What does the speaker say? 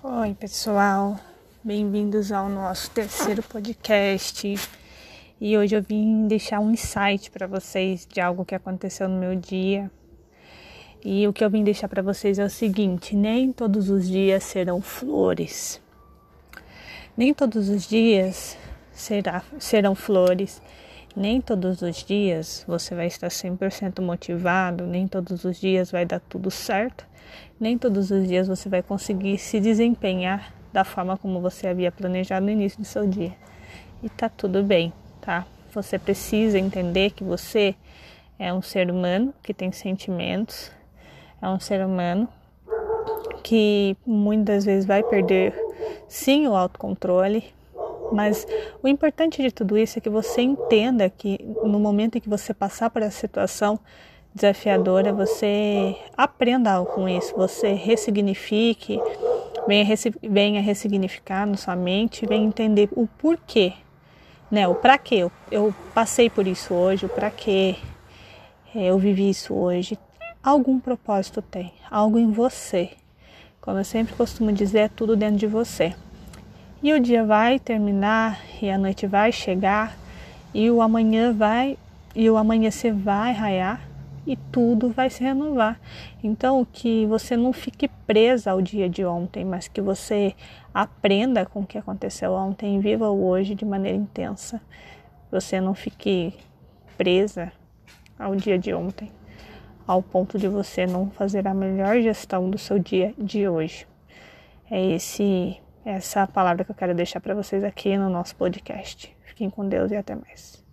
Oi, pessoal. Bem-vindos ao nosso terceiro podcast. E hoje eu vim deixar um insight para vocês de algo que aconteceu no meu dia. E o que eu vim deixar para vocês é o seguinte: nem todos os dias serão flores. Nem todos os dias será, serão flores. Nem todos os dias você vai estar 100% motivado, nem todos os dias vai dar tudo certo, nem todos os dias você vai conseguir se desempenhar da forma como você havia planejado no início do seu dia. E tá tudo bem, tá? Você precisa entender que você é um ser humano que tem sentimentos, é um ser humano que muitas vezes vai perder sim o autocontrole, mas o importante de tudo isso é que você entenda que no momento em que você passar por essa situação desafiadora, você aprenda com isso, você ressignifique, venha, venha ressignificar na sua mente, venha entender o porquê, né? O para quê. Eu, eu passei por isso hoje, o para quê é, eu vivi isso hoje. Algum propósito tem, algo em você. Como eu sempre costumo dizer, é tudo dentro de você. E o dia vai terminar e a noite vai chegar e o amanhã vai e o amanhecer vai raiar e tudo vai se renovar. Então, que você não fique presa ao dia de ontem, mas que você aprenda com o que aconteceu ontem viva o hoje de maneira intensa. Você não fique presa ao dia de ontem, ao ponto de você não fazer a melhor gestão do seu dia de hoje. É esse essa é a palavra que eu quero deixar para vocês aqui no nosso podcast. Fiquem com Deus e até mais.